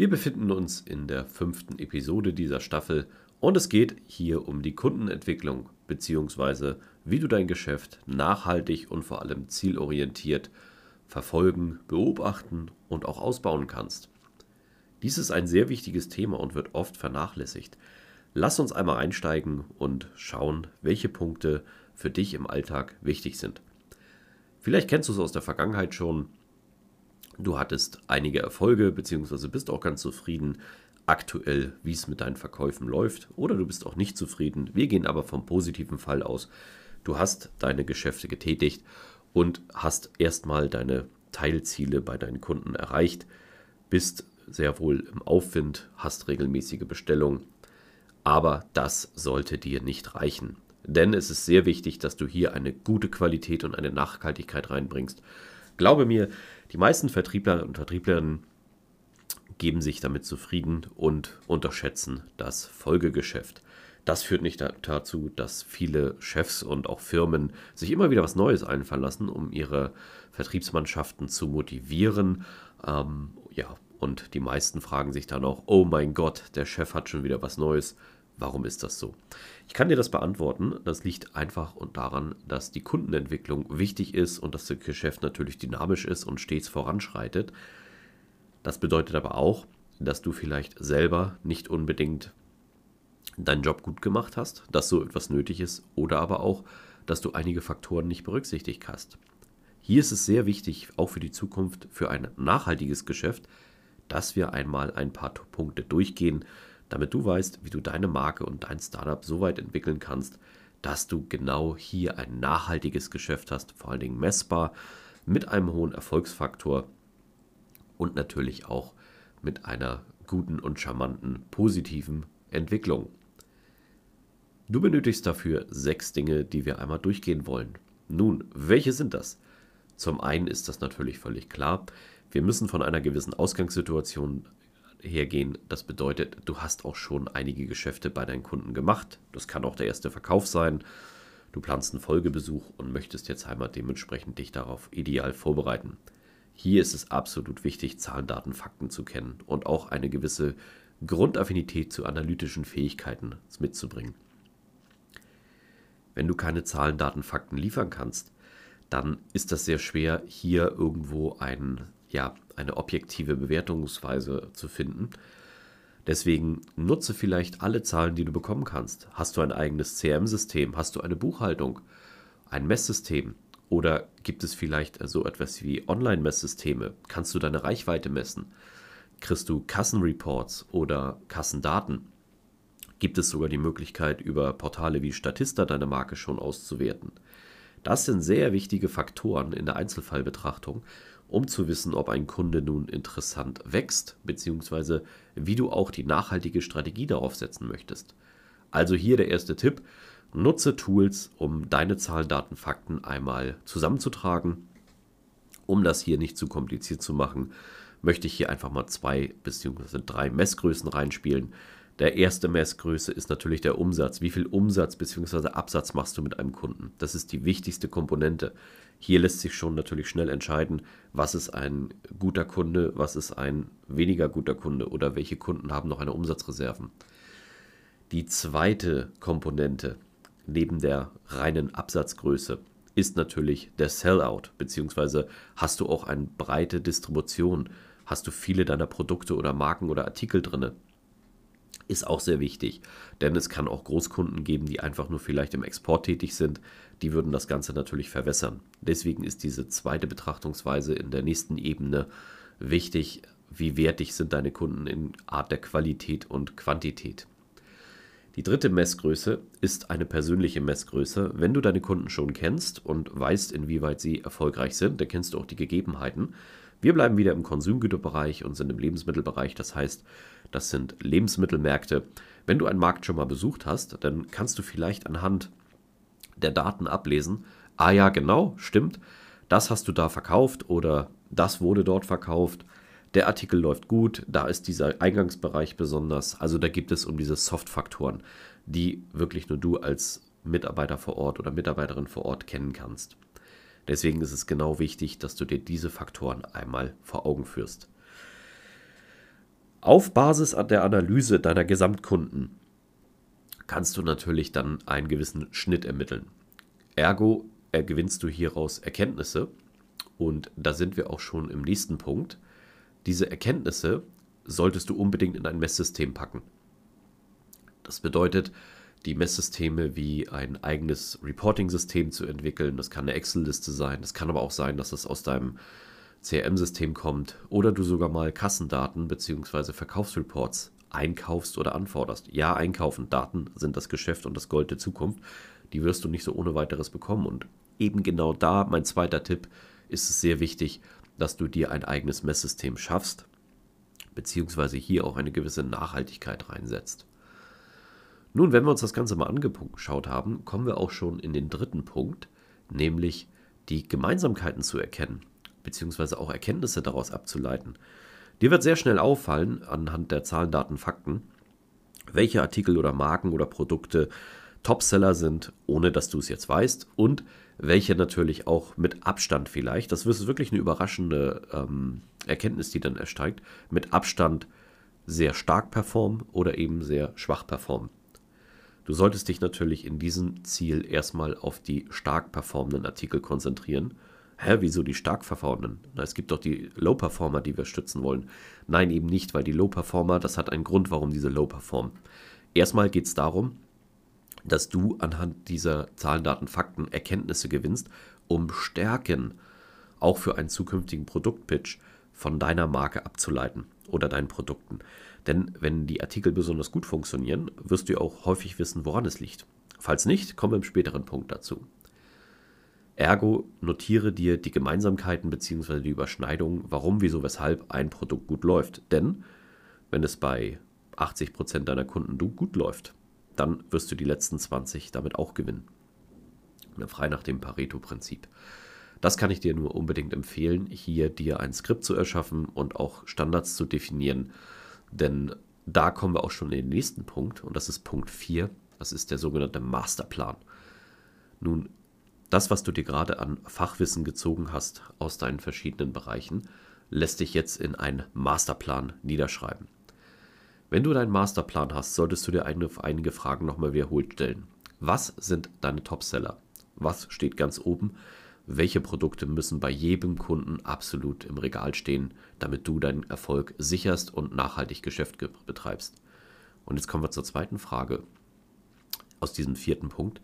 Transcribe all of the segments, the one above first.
Wir befinden uns in der fünften Episode dieser Staffel und es geht hier um die Kundenentwicklung bzw. wie du dein Geschäft nachhaltig und vor allem zielorientiert verfolgen, beobachten und auch ausbauen kannst. Dies ist ein sehr wichtiges Thema und wird oft vernachlässigt. Lass uns einmal einsteigen und schauen, welche Punkte für dich im Alltag wichtig sind. Vielleicht kennst du es aus der Vergangenheit schon, Du hattest einige Erfolge bzw. bist auch ganz zufrieden aktuell, wie es mit deinen Verkäufen läuft. Oder du bist auch nicht zufrieden. Wir gehen aber vom positiven Fall aus. Du hast deine Geschäfte getätigt und hast erstmal deine Teilziele bei deinen Kunden erreicht, bist sehr wohl im Aufwind, hast regelmäßige Bestellungen. Aber das sollte dir nicht reichen. Denn es ist sehr wichtig, dass du hier eine gute Qualität und eine Nachhaltigkeit reinbringst. Glaube mir, die meisten Vertriebler und Vertrieblerinnen geben sich damit zufrieden und unterschätzen das Folgegeschäft. Das führt nicht dazu, dass viele Chefs und auch Firmen sich immer wieder was Neues einfallen lassen, um ihre Vertriebsmannschaften zu motivieren. Ähm, ja, und die meisten fragen sich dann auch, oh mein Gott, der Chef hat schon wieder was Neues. Warum ist das so? Ich kann dir das beantworten. Das liegt einfach und daran, dass die Kundenentwicklung wichtig ist und dass das Geschäft natürlich dynamisch ist und stets voranschreitet. Das bedeutet aber auch, dass du vielleicht selber nicht unbedingt deinen Job gut gemacht hast, dass so etwas nötig ist oder aber auch, dass du einige Faktoren nicht berücksichtigt hast. Hier ist es sehr wichtig, auch für die Zukunft, für ein nachhaltiges Geschäft, dass wir einmal ein paar Punkte durchgehen, damit du weißt, wie du deine Marke und dein Startup so weit entwickeln kannst, dass du genau hier ein nachhaltiges Geschäft hast, vor allen Dingen messbar, mit einem hohen Erfolgsfaktor und natürlich auch mit einer guten und charmanten positiven Entwicklung. Du benötigst dafür sechs Dinge, die wir einmal durchgehen wollen. Nun, welche sind das? Zum einen ist das natürlich völlig klar. Wir müssen von einer gewissen Ausgangssituation hergehen. Das bedeutet, du hast auch schon einige Geschäfte bei deinen Kunden gemacht. Das kann auch der erste Verkauf sein. Du planst einen Folgebesuch und möchtest jetzt einmal dementsprechend dich darauf ideal vorbereiten. Hier ist es absolut wichtig, Zahlen, Daten, Fakten zu kennen und auch eine gewisse Grundaffinität zu analytischen Fähigkeiten mitzubringen. Wenn du keine Zahlen, Daten, Fakten liefern kannst, dann ist das sehr schwer, hier irgendwo einen ja, eine objektive Bewertungsweise zu finden. Deswegen nutze vielleicht alle Zahlen, die du bekommen kannst. Hast du ein eigenes CRM-System? Hast du eine Buchhaltung? Ein Messsystem? Oder gibt es vielleicht so etwas wie Online-Messsysteme? Kannst du deine Reichweite messen? Kriegst du Kassenreports oder Kassendaten? Gibt es sogar die Möglichkeit, über Portale wie Statista deine Marke schon auszuwerten? Das sind sehr wichtige Faktoren in der Einzelfallbetrachtung um zu wissen, ob ein Kunde nun interessant wächst, beziehungsweise wie du auch die nachhaltige Strategie darauf setzen möchtest. Also hier der erste Tipp, nutze Tools, um deine Zahlen, Daten, Fakten einmal zusammenzutragen. Um das hier nicht zu kompliziert zu machen, möchte ich hier einfach mal zwei bzw. drei Messgrößen reinspielen. Der erste Messgröße ist natürlich der Umsatz. Wie viel Umsatz bzw. Absatz machst du mit einem Kunden? Das ist die wichtigste Komponente. Hier lässt sich schon natürlich schnell entscheiden, was ist ein guter Kunde, was ist ein weniger guter Kunde oder welche Kunden haben noch eine Umsatzreserven. Die zweite Komponente neben der reinen Absatzgröße ist natürlich der Sellout, beziehungsweise hast du auch eine breite Distribution, hast du viele deiner Produkte oder Marken oder Artikel drinne ist auch sehr wichtig, denn es kann auch Großkunden geben, die einfach nur vielleicht im Export tätig sind. Die würden das Ganze natürlich verwässern. Deswegen ist diese zweite Betrachtungsweise in der nächsten Ebene wichtig. Wie wertig sind deine Kunden in Art der Qualität und Quantität? Die dritte Messgröße ist eine persönliche Messgröße. Wenn du deine Kunden schon kennst und weißt, inwieweit sie erfolgreich sind, dann kennst du auch die Gegebenheiten. Wir bleiben wieder im Konsumgüterbereich und sind im Lebensmittelbereich. Das heißt, Das sind Lebensmittelmärkte. Wenn du einen Markt schon mal besucht hast, dann kannst du vielleicht anhand der Daten ablesen, ah ja, genau, stimmt, das hast du da verkauft oder das wurde dort verkauft. Der Artikel läuft gut, da ist dieser Eingangsbereich besonders. Also da gibt es um diese Soft-Faktoren, die wirklich nur du als Mitarbeiter vor Ort oder Mitarbeiterin vor Ort kennen kannst. Deswegen ist es genau wichtig, dass du dir diese Faktoren einmal vor Augen führst. Auf Basis der Analyse deiner Gesamtkunden kannst du natürlich dann einen gewissen Schnitt ermitteln. Ergo gewinnst du hieraus Erkenntnisse und da sind wir auch schon im nächsten Punkt. Diese Erkenntnisse solltest du unbedingt in ein Messsystem packen. Das bedeutet, die Messsysteme wie ein eigenes Reporting-System zu entwickeln. Das kann eine Excel-Liste sein. Das kann aber auch sein, dass es aus deinem CRM-System kommt oder du sogar mal Kassendaten bzw. Verkaufsreports einkaufst oder anforderst. Ja, einkaufen. Daten sind das Geschäft und das Gold der Zukunft. Die wirst du nicht so ohne weiteres bekommen. Und eben genau da, mein zweiter Tipp, ist es sehr wichtig, dass du dir ein eigenes Messsystem schaffst, beziehungsweise hier auch eine gewisse Nachhaltigkeit reinsetzt. Nun, wenn wir uns das Ganze mal angeschaut haben, kommen wir auch schon in den dritten Punkt, nämlich die Gemeinsamkeiten zu erkennen, beziehungsweise auch Erkenntnisse daraus abzuleiten. Dir wird sehr schnell auffallen, anhand der Zahlen, Daten, Fakten, welche Artikel oder Marken oder Produkte Topseller sind, ohne dass du es jetzt weißt, und welche natürlich auch mit Abstand vielleicht, das ist wirklich eine überraschende ähm, Erkenntnis, die dann ersteigt, mit Abstand sehr stark performen oder eben sehr schwach performen. Du solltest dich natürlich in diesem Ziel erstmal auf die stark performenden Artikel konzentrieren. Hä, wieso die stark performenden? Na, es gibt doch die Low Performer, die wir stützen wollen. Nein, eben nicht, weil die Low Performer, das hat einen Grund, warum diese Low performen. Erstmal geht es darum, dass du anhand dieser Zahlen, Daten, Fakten Erkenntnisse gewinnst, um Stärken auch für einen zukünftigen Produktpitch von deiner Marke abzuleiten oder deinen Produkten. Denn wenn die Artikel besonders gut funktionieren, wirst du auch häufig wissen, woran es liegt. Falls nicht, kommen wir im späteren Punkt dazu. Ergo notiere dir die Gemeinsamkeiten bzw. die Überschneidungen, warum, wieso, weshalb ein Produkt gut läuft. Denn wenn es bei 80% deiner Kunden gut läuft, dann wirst du die letzten 20 damit auch gewinnen. Frei nach dem Pareto-Prinzip. Das kann ich dir nur unbedingt empfehlen, hier dir ein Skript zu erschaffen und auch Standards zu definieren. Denn da kommen wir auch schon in den nächsten Punkt und das ist Punkt 4. Das ist der sogenannte Masterplan. Nun, das, was du dir gerade an Fachwissen gezogen hast aus deinen verschiedenen Bereichen, lässt dich jetzt in einen Masterplan niederschreiben. Wenn du deinen Masterplan hast, solltest du dir einige Fragen nochmal wiederholt stellen. Was sind deine Topseller? Was steht ganz oben? Welche Produkte müssen bei jedem Kunden absolut im Regal stehen, damit du deinen Erfolg sicherst und nachhaltig Geschäft betreibst? Und jetzt kommen wir zur zweiten Frage aus diesem vierten Punkt.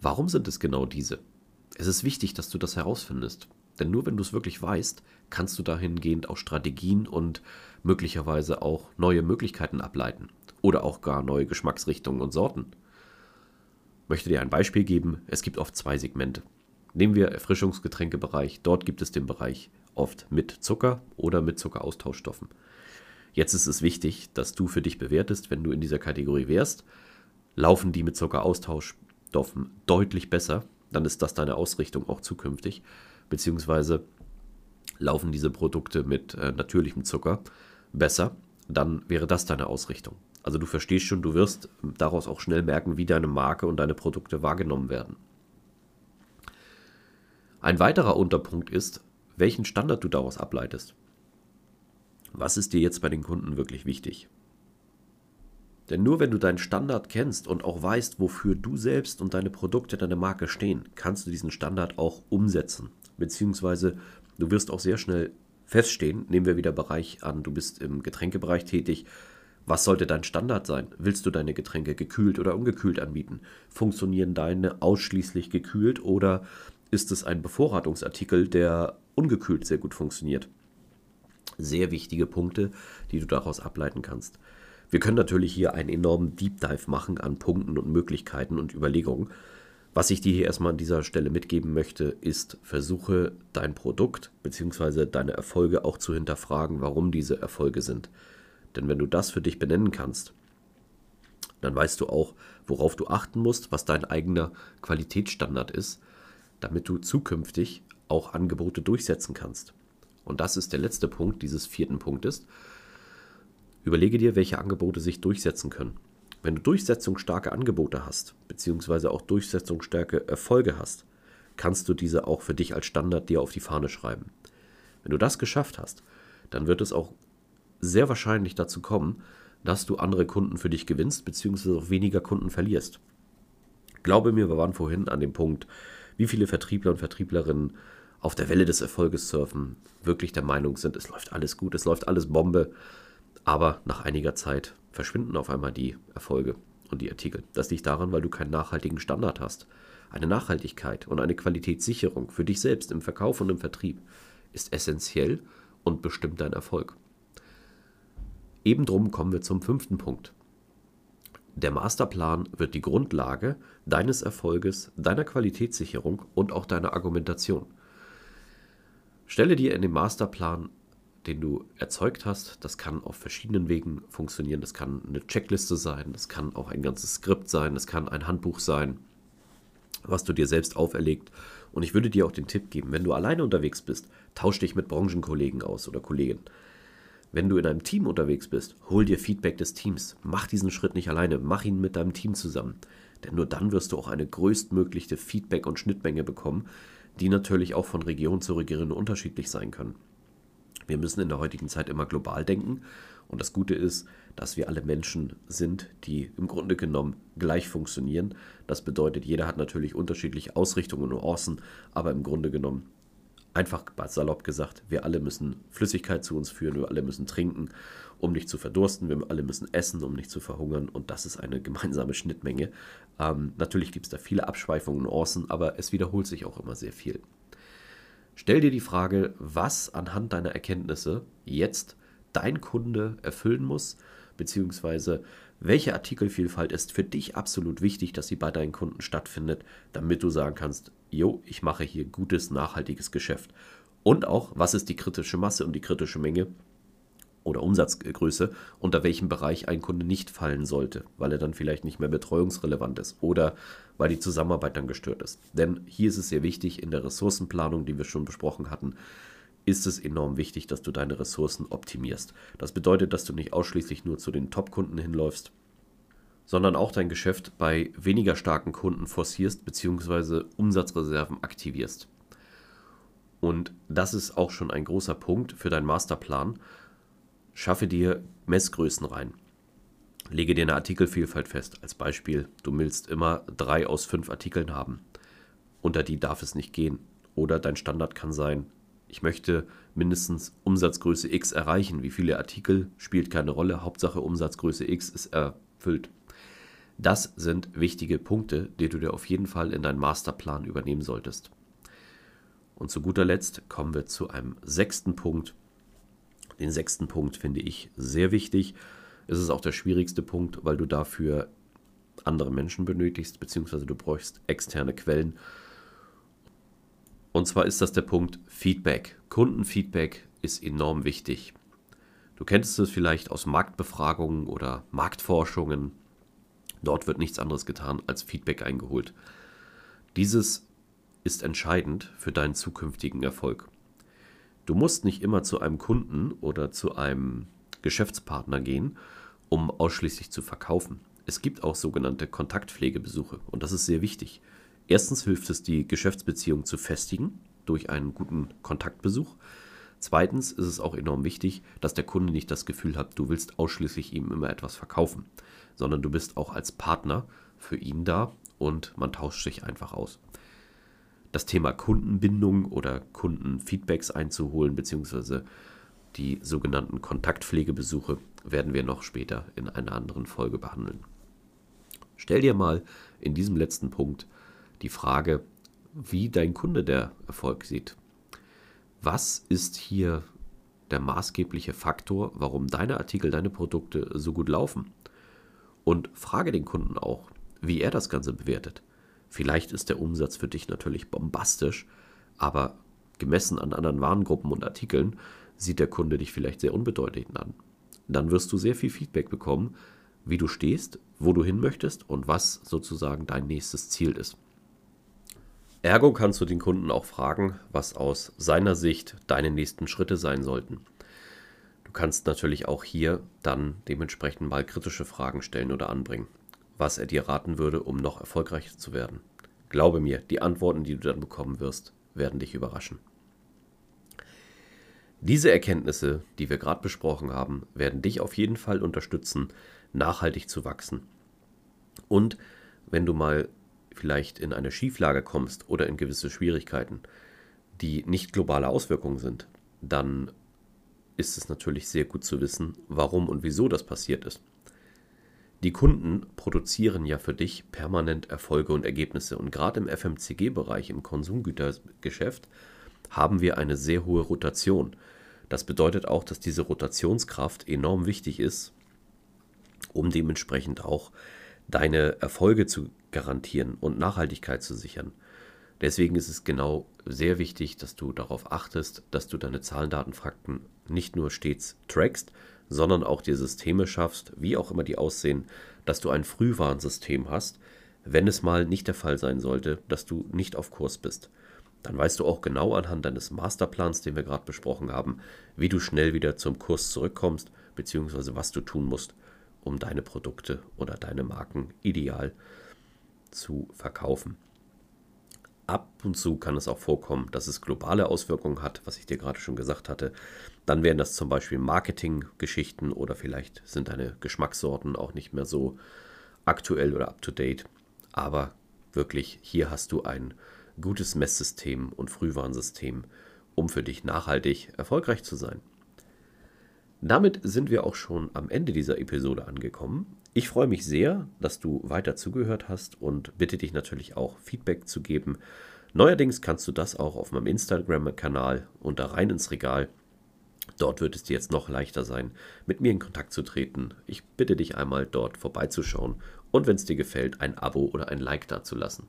Warum sind es genau diese? Es ist wichtig, dass du das herausfindest. Denn nur wenn du es wirklich weißt, kannst du dahingehend auch Strategien und möglicherweise auch neue Möglichkeiten ableiten. Oder auch gar neue Geschmacksrichtungen und Sorten. Ich möchte dir ein Beispiel geben. Es gibt oft zwei Segmente. Nehmen wir Erfrischungsgetränkebereich. Dort gibt es den Bereich oft mit Zucker oder mit Zuckeraustauschstoffen. Jetzt ist es wichtig, dass du für dich bewertest, wenn du in dieser Kategorie wärst, laufen die mit Zuckeraustauschstoffen deutlich besser, dann ist das deine Ausrichtung auch zukünftig beziehungsweise laufen diese Produkte mit äh, natürlichem Zucker besser, dann wäre das deine Ausrichtung. Also du verstehst schon, du wirst daraus auch schnell merken, wie deine Marke und deine Produkte wahrgenommen werden. Ein weiterer Unterpunkt ist, welchen Standard du daraus ableitest. Was ist dir jetzt bei den Kunden wirklich wichtig? Denn nur wenn du deinen Standard kennst und auch weißt, wofür du selbst und deine Produkte, deine Marke stehen, kannst du diesen Standard auch umsetzen beziehungsweise du wirst auch sehr schnell feststehen, nehmen wir wieder Bereich an, du bist im Getränkebereich tätig, was sollte dein Standard sein? Willst du deine Getränke gekühlt oder ungekühlt anbieten? Funktionieren deine ausschließlich gekühlt oder ist es ein Bevorratungsartikel, der ungekühlt sehr gut funktioniert? Sehr wichtige Punkte, die du daraus ableiten kannst. Wir können natürlich hier einen enormen Deep Dive machen an Punkten und Möglichkeiten und Überlegungen. Was ich dir hier erstmal an dieser Stelle mitgeben möchte, ist, versuche dein Produkt bzw. deine Erfolge auch zu hinterfragen, warum diese Erfolge sind. Denn wenn du das für dich benennen kannst, dann weißt du auch, worauf du achten musst, was dein eigener Qualitätsstandard ist, damit du zukünftig auch Angebote durchsetzen kannst. Und das ist der letzte Punkt dieses vierten Punktes. Überlege dir, welche Angebote sich durchsetzen können. Wenn du durchsetzungsstarke Angebote hast, beziehungsweise auch durchsetzungsstarke Erfolge hast, kannst du diese auch für dich als Standard dir auf die Fahne schreiben. Wenn du das geschafft hast, dann wird es auch sehr wahrscheinlich dazu kommen, dass du andere Kunden für dich gewinnst, beziehungsweise auch weniger Kunden verlierst. Glaube mir, wir waren vorhin an dem Punkt, wie viele Vertriebler und Vertrieblerinnen auf der Welle des Erfolges surfen, wirklich der Meinung sind, es läuft alles gut, es läuft alles Bombe, aber nach einiger Zeit verschwinden auf einmal die Erfolge und die Artikel. Das liegt daran, weil du keinen nachhaltigen Standard hast. Eine Nachhaltigkeit und eine Qualitätssicherung für dich selbst im Verkauf und im Vertrieb ist essentiell und bestimmt dein Erfolg. Eben drum kommen wir zum fünften Punkt. Der Masterplan wird die Grundlage deines Erfolges, deiner Qualitätssicherung und auch deiner Argumentation. Stelle dir in dem Masterplan, den du erzeugt hast, das kann auf verschiedenen Wegen funktionieren. Das kann eine Checkliste sein, das kann auch ein ganzes Skript sein, das kann ein Handbuch sein, was du dir selbst auferlegt. Und ich würde dir auch den Tipp geben, wenn du alleine unterwegs bist, tausch dich mit Branchenkollegen aus oder Kolleginnen. Wenn du in einem Team unterwegs bist, hol dir Feedback des Teams. Mach diesen Schritt nicht alleine, mach ihn mit deinem Team zusammen. Denn nur dann wirst du auch eine größtmögliche Feedback- und Schnittmenge bekommen, die natürlich auch von Region zu Region unterschiedlich sein können. Wir müssen in der heutigen Zeit immer global denken. Und das Gute ist, dass wir alle Menschen sind, die im Grunde genommen gleich funktionieren. Das bedeutet, jeder hat natürlich unterschiedliche Ausrichtungen und Nuancen, aber im Grunde genommen Einfach salopp gesagt, wir alle müssen Flüssigkeit zu uns führen, wir alle müssen trinken, um nicht zu verdursten, wir alle müssen essen, um nicht zu verhungern und das ist eine gemeinsame Schnittmenge. Ähm, natürlich gibt es da viele Abschweifungen und Nuancen, aber es wiederholt sich auch immer sehr viel. Stell dir die Frage, was anhand deiner Erkenntnisse jetzt dein Kunde erfüllen muss, beziehungsweise welche Artikelvielfalt ist für dich absolut wichtig, dass sie bei deinen Kunden stattfindet, damit du sagen kannst, jo, ich mache hier gutes, nachhaltiges Geschäft. Und auch, was ist die kritische Masse und die kritische Menge oder Umsatzgröße, unter welchem Bereich ein Kunde nicht fallen sollte, weil er dann vielleicht nicht mehr betreuungsrelevant ist oder weil die Zusammenarbeit dann gestört ist. Denn hier ist es sehr wichtig in der Ressourcenplanung, die wir schon besprochen hatten, ist es enorm wichtig, dass du deine Ressourcen optimierst. Das bedeutet, dass du nicht ausschließlich nur zu den Top-Kunden hinläufst, sondern auch dein Geschäft bei weniger starken Kunden forcierst bzw. Umsatzreserven aktivierst. Und das ist auch schon ein großer Punkt für deinen Masterplan. Schaffe dir Messgrößen rein. Lege dir eine Artikelvielfalt fest. Als Beispiel, du willst immer drei aus fünf Artikeln haben. Unter die darf es nicht gehen. Oder dein Standard kann sein, ich möchte mindestens Umsatzgröße X erreichen. Wie viele Artikel spielt keine Rolle. Hauptsache Umsatzgröße X ist erfüllt. Das sind wichtige Punkte, die du dir auf jeden Fall in deinen Masterplan übernehmen solltest. Und zu guter Letzt kommen wir zu einem sechsten Punkt. Den sechsten Punkt finde ich sehr wichtig. Es ist auch der schwierigste Punkt, weil du dafür andere Menschen benötigst, beziehungsweise du bräuchst externe Quellen. Und zwar ist das der Punkt Feedback. Kundenfeedback ist enorm wichtig. Du kennst es vielleicht aus Marktbefragungen oder Marktforschungen. Dort wird nichts anderes getan, als Feedback eingeholt. Dieses ist entscheidend für deinen zukünftigen Erfolg. Du musst nicht immer zu einem Kunden oder zu einem Geschäftspartner gehen, um ausschließlich zu verkaufen. Es gibt auch sogenannte Kontaktpflegebesuche und das ist sehr wichtig. Erstens hilft es, die Geschäftsbeziehung zu festigen durch einen guten Kontaktbesuch. Zweitens ist es auch enorm wichtig, dass der Kunde nicht das Gefühl hat, du willst ausschließlich ihm immer etwas verkaufen sondern du bist auch als Partner für ihn da und man tauscht sich einfach aus. Das Thema Kundenbindung oder Kundenfeedbacks einzuholen, beziehungsweise die sogenannten Kontaktpflegebesuche, werden wir noch später in einer anderen Folge behandeln. Stell dir mal in diesem letzten Punkt die Frage, wie dein Kunde der Erfolg sieht. Was ist hier der maßgebliche Faktor, warum deine Artikel, deine Produkte so gut laufen? und frage den Kunden auch, wie er das Ganze bewertet. Vielleicht ist der Umsatz für dich natürlich bombastisch, aber gemessen an anderen Warengruppen und Artikeln sieht der Kunde dich vielleicht sehr unbedeutend an. dann wirst du sehr viel Feedback bekommen, wie du stehst, wo du hin möchtest und was sozusagen dein nächstes Ziel ist. Ergo kannst du den Kunden auch fragen, was aus seiner Sicht deine nächsten Schritte sein sollten. Du kannst natürlich auch hier dann dementsprechend mal kritische Fragen stellen oder anbringen, was er dir raten würde, um noch erfolgreicher zu werden. Glaube mir, die Antworten, die du dann bekommen wirst, werden dich überraschen. Diese Erkenntnisse, die wir gerade besprochen haben, werden dich auf jeden Fall unterstützen, nachhaltig zu wachsen. Und wenn du mal vielleicht in eine Schieflage kommst oder in gewisse Schwierigkeiten, die nicht globale Auswirkungen sind, dann ist es natürlich sehr gut zu wissen, warum und wieso das passiert ist. Die Kunden produzieren ja für dich permanent Erfolge und Ergebnisse und gerade im FMCG-Bereich, im Konsumgütergeschäft, haben wir eine sehr hohe Rotation. Das bedeutet auch, dass diese Rotationskraft enorm wichtig ist, um dementsprechend auch deine Erfolge zu garantieren und Nachhaltigkeit zu sichern. Deswegen ist es genau sehr wichtig, dass du darauf achtest, dass du deine Zahlen, Daten, Fakten nicht nur stets trackst, sondern auch dir Systeme schaffst, wie auch immer die aussehen, dass du ein Frühwarnsystem hast, wenn es mal nicht der Fall sein sollte, dass du nicht auf Kurs bist. Dann weißt du auch genau anhand deines Masterplans, den wir gerade besprochen haben, wie du schnell wieder zum Kurs zurückkommst, beziehungsweise was du tun musst, um deine Produkte oder deine Marken ideal zu verkaufen. Ab und zu kann es auch vorkommen, dass es globale Auswirkungen hat, was ich dir gerade schon gesagt hatte. Dann wären das zum Beispiel Marketinggeschichten oder vielleicht sind deine Geschmackssorten auch nicht mehr so aktuell oder up-to-date. Aber wirklich, hier hast du ein gutes Messsystem und Frühwarnsystem, um für dich nachhaltig erfolgreich zu sein. Damit sind wir auch schon am Ende dieser Episode angekommen. Ich freue mich sehr, dass du weiter zugehört hast und bitte dich natürlich auch Feedback zu geben. Neuerdings kannst du das auch auf meinem Instagram-Kanal unter rein ins Regal. Dort wird es dir jetzt noch leichter sein, mit mir in Kontakt zu treten. Ich bitte dich einmal dort vorbeizuschauen und wenn es dir gefällt, ein Abo oder ein Like dazulassen.